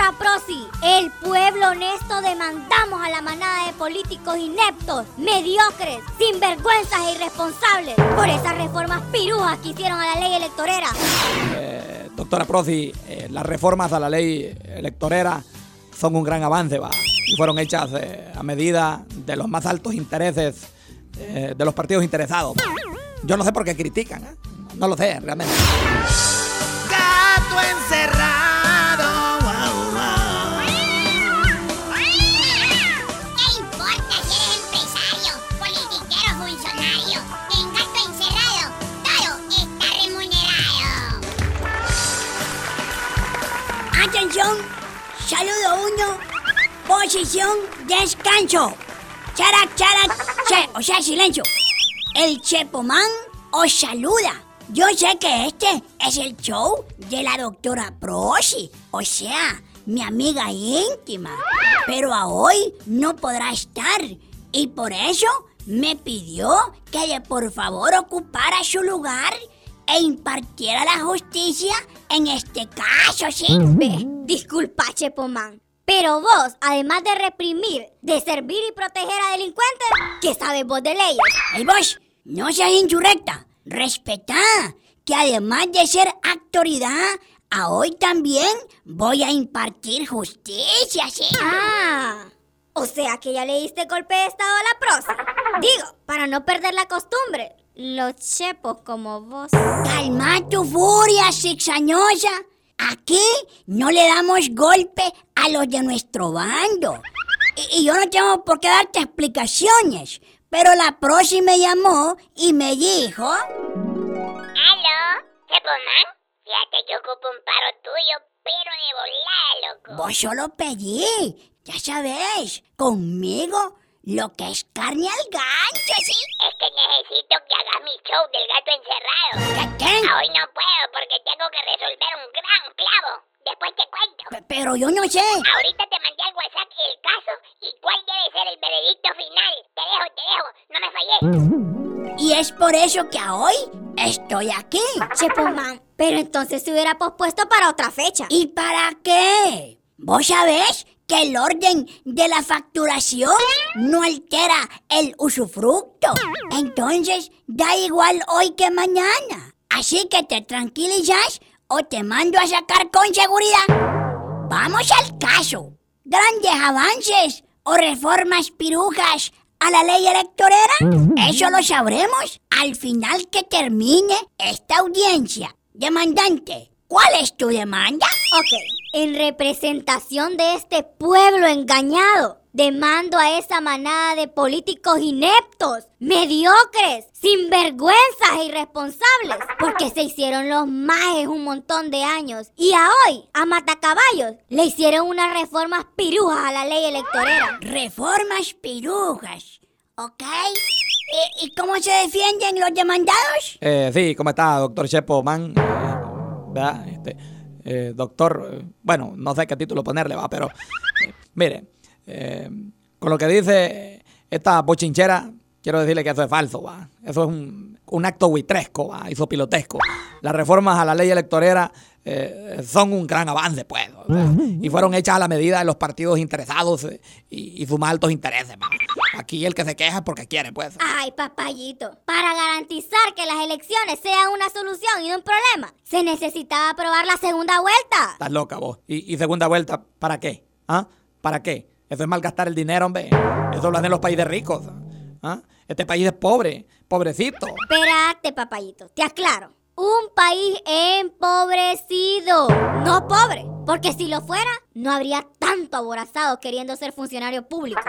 Doctora Prosi, el pueblo honesto demandamos a la manada de políticos ineptos, mediocres, sinvergüenzas e irresponsables por esas reformas pirujas que hicieron a la ley electorera. Eh, doctora Prosi, eh, las reformas a la ley electorera son un gran avance, va. Y fueron hechas eh, a medida de los más altos intereses eh, de los partidos interesados. Yo no sé por qué critican, ¿eh? no lo sé realmente. Gato encerrado. Posición, descanso. Charac, charac, che, o sea, silencio. El Chepomán os saluda. Yo sé que este es el show de la doctora Prosi, o sea, mi amiga íntima. Pero a hoy no podrá estar y por eso me pidió que le por favor ocupara su lugar e impartiera la justicia en este caso, ¿sí? Disculpa, Chepomán. Pero vos, además de reprimir, de servir y proteger a delincuentes, ¿qué sabes vos de leyes? Ey vos, no seas insurrecta. Respetá que además de ser autoridad, a hoy también voy a impartir justicia, ¿sí? Ah, o sea que ya le diste golpe de estado a la prosa. Digo, para no perder la costumbre. Los chepos como vos. Calma tu furia, zigzañosa. Aquí no le damos golpe a los de nuestro bando. Y, y yo no tengo por qué darte explicaciones. Pero la prosi me llamó y me dijo... ¿Aló? ¿Chepomán? Fíjate que ocupo un paro tuyo, pero de volada, loco. Vos solo pedí, ya sabéis, conmigo lo que es carne al gancho, ¿sí? Es que necesito que hagas mi show del gato encerrado. ¿Qué, qué? Hoy no puedo porque tengo que resolver un gran clavo. Después te cuento. Pe- Pero yo no sé. Ahorita te mandé al WhatsApp el caso y cuál debe ser el veredicto final. Te dejo, te dejo. No me falles. Y es por eso que a hoy estoy aquí. Chepomán, pero entonces se hubiera pospuesto para otra fecha. ¿Y para qué? ¿Vos sabés que el orden de la facturación no altera el usufructo? Entonces, da igual hoy que mañana. Así que te tranquilizas o te mando a sacar con seguridad. Vamos al caso. Grandes avances o reformas pirujas a la ley electorera. Eso lo sabremos al final que termine esta audiencia. Demandante, ¿cuál es tu demanda? Ok, en representación de este pueblo engañado, demando a esa manada de políticos ineptos, mediocres, sinvergüenzas e irresponsables, porque se hicieron los majes un montón de años y a hoy, a Matacaballos, le hicieron unas reformas pirujas a la ley electorera. Reformas pirujas, ¿ok? ¿Y, y cómo se defienden los demandados? Eh, sí, ¿cómo está, doctor Chepo Man? Eh, ¿Verdad? Este, eh, doctor, eh, bueno, no sé qué título ponerle, va, pero eh, mire, eh, con lo que dice esta bochinchera, quiero decirle que eso es falso, va. Eso es un, un acto buitresco, va, isopilotesco. Las reformas a la ley electorera eh, son un gran avance, pues, o sea, y fueron hechas a la medida de los partidos interesados eh, y, y sus más altos intereses, va. Aquí el que se queja es porque quiere, pues. Ay, papayito, para garantizar que las elecciones sean una solución y no un problema, se necesitaba aprobar la segunda vuelta. Estás loca vos. ¿Y, y segunda vuelta, ¿para qué? ¿Ah? ¿Para qué? Eso es malgastar el dinero, hombre. Eso lo hacen los países ricos. ¿Ah? Este país es pobre, pobrecito. Espérate, papayito, te aclaro. Un país empobrecido, no pobre. Porque si lo fuera, no habría tanto aborazado queriendo ser funcionario público.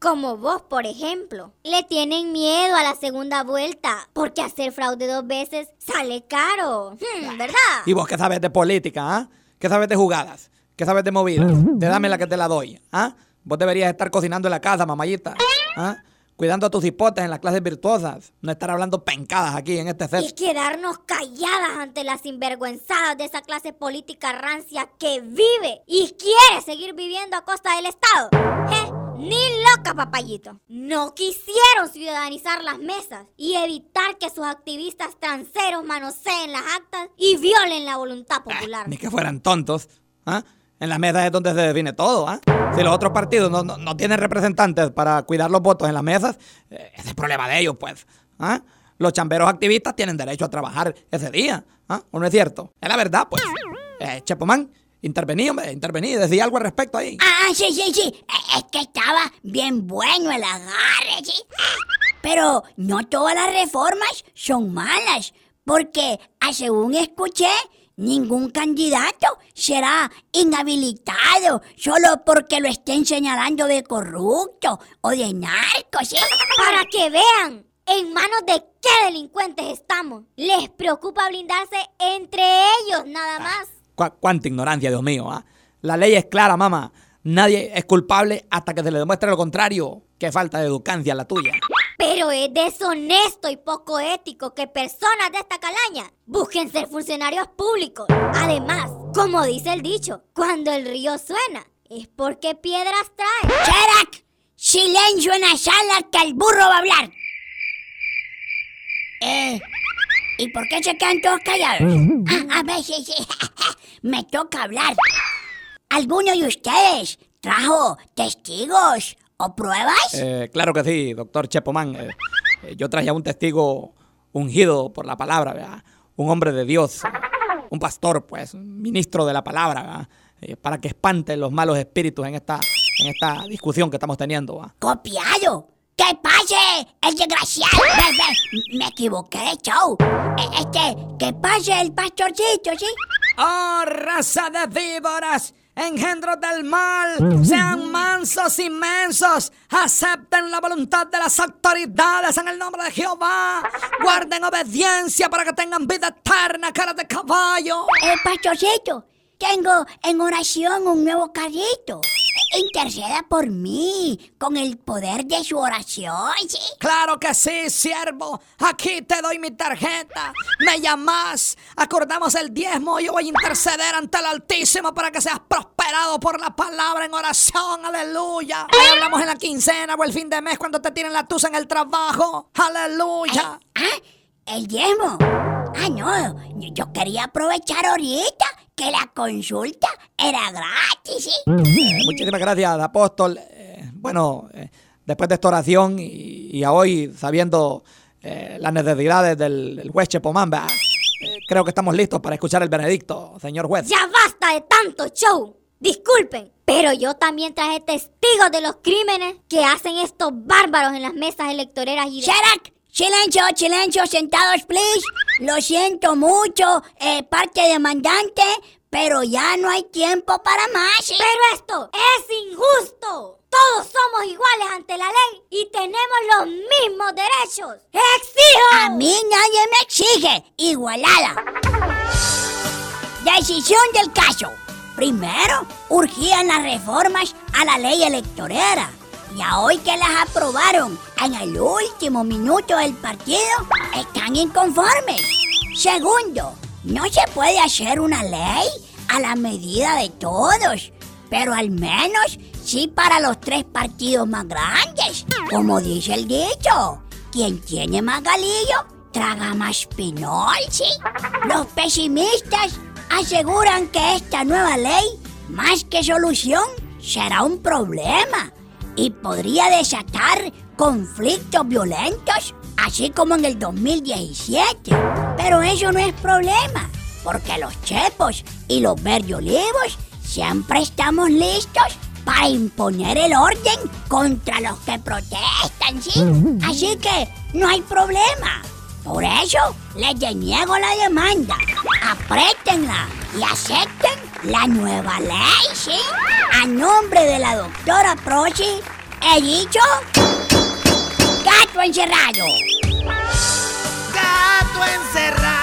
Como vos, por ejemplo. Le tienen miedo a la segunda vuelta, porque hacer fraude dos veces sale caro. Hmm, ¿Verdad? ¿Y vos qué sabes de política, ah? ¿Qué sabes de jugadas? ¿Qué sabes de movidas? Te dame la que te la doy, ¿ah? Vos deberías estar cocinando en la casa, mamayita, ¿ah? Cuidando a tus hipotes en las clases virtuosas. No estar hablando pencadas aquí en este Y set. quedarnos calladas ante las sinvergüenzadas de esa clase política rancia que vive y quiere seguir viviendo a costa del Estado. ¿Eh? Ni loca, papayito. No quisieron ciudadanizar las mesas y evitar que sus activistas transeros manoseen las actas y violen la voluntad popular. Ni que fueran tontos, ¿ah? En las mesas es donde se define todo, ¿ah? Si los otros partidos no, no- no tienen representantes para cuidar los votos en las mesas, eh, ese es problema de ellos, pues. ¿ah? Los chamberos activistas tienen derecho a trabajar ese día, ¿ah? ¿O no es cierto? Es la verdad, pues. Eh, Chepomán, intervení, hombre, intervení, decía algo al respecto ahí. Ah, ah, sí, sí, sí. Eh, Es que estaba bien bueno el agarre, sí. Pero no todas las reformas son malas, porque, a según escuché, ningún candidato será inhabilitado solo porque lo estén señalando de corrupto o de narco, ¿sí? Para que vean en manos de qué delincuentes estamos. Les preocupa blindarse entre ellos nada más. Cu- cuánta ignorancia, Dios mío. ¿ah? La ley es clara, mamá. Nadie es culpable hasta que se le demuestre lo contrario. Qué falta de educancia la tuya. Pero es deshonesto y poco ético que personas de esta calaña busquen ser funcionarios públicos. Además, como dice el dicho, cuando el río suena es porque piedras trae. ¡Cherac! ¡Silencio en la sala que el burro va a hablar! Eh, ¿y por qué se quedan todos callados? Ah, a ver, sí, sí. Me toca hablar. ¿Alguno de ustedes trajo testigos o pruebas? Eh, claro que sí, doctor Chepomán. Eh, eh, yo traje a un testigo ungido por la palabra, ¿verdad? Un hombre de Dios. Un pastor, pues, un ministro de la palabra. Eh, para que espante los malos espíritus en esta, en esta discusión que estamos teniendo. ¿verdad? ¡Copiado! ¡Que pase el desgraciado! Ve, me equivoqué de show. Este, que pase el pastorcito, ¿sí? ¡Oh, raza de víboras! ¡Engendros del mal! ¡Sean mansos y mensos! ¡Acepten la voluntad de las autoridades en el nombre de Jehová! ¡Guarden obediencia para que tengan vida eterna, cara de caballo! Eh, pastorcito, tengo en oración un nuevo carrito. Interceda por mí con el poder de su oración, ¿sí? ¡Claro que sí, siervo! Aquí te doy mi tarjeta. Me llamas, acordamos el diezmo. Yo voy a interceder ante el Altísimo para que seas prosperado por la palabra en oración. ¡Aleluya! Ahí hablamos en la quincena o el fin de mes cuando te tienen la tusa en el trabajo. ¡Aleluya! Ah, el diezmo. Ah, no, yo quería aprovechar ahorita que la consulta era gratis, ¿sí? Eh, muchísimas gracias, apóstol. Eh, bueno, eh, después de esta oración y, y a hoy sabiendo eh, las necesidades del, del juez. Eh, creo que estamos listos para escuchar el veredicto, señor juez. Ya basta de tanto show. Disculpen, pero yo también traje testigos de los crímenes que hacen estos bárbaros en las mesas electoreras y de... Sharak, silencio, silencio, sentados, please. Lo siento mucho, eh, parte demandante, pero ya no hay tiempo para más. Pero esto es injusto. Todos somos iguales ante la ley y tenemos los mismos derechos. ¡Exijo! A mí nadie me exige igualada. Decisión del caso. Primero, urgían las reformas a la ley electorera. Y a hoy que las aprobaron en el último minuto del partido, están inconformes. Segundo, no se puede hacer una ley a la medida de todos, pero al menos sí para los tres partidos más grandes, como dice el dicho. Quien tiene más galillo, traga más pinol, ¿sí? Los pesimistas aseguran que esta nueva ley, más que solución, será un problema y podría desatar conflictos violentos, así como en el 2017. Pero eso no es problema, porque los chepos y los verdiolivos siempre estamos listos para imponer el orden contra los que protestan, ¿sí? Así que no hay problema. Por eso les deniego la demanda. Apriétenla y acepten la nueva ley, ¿sí? A nombre de la doctora Prochi, he dicho... ¡Gato encerrado! Gato encerrado.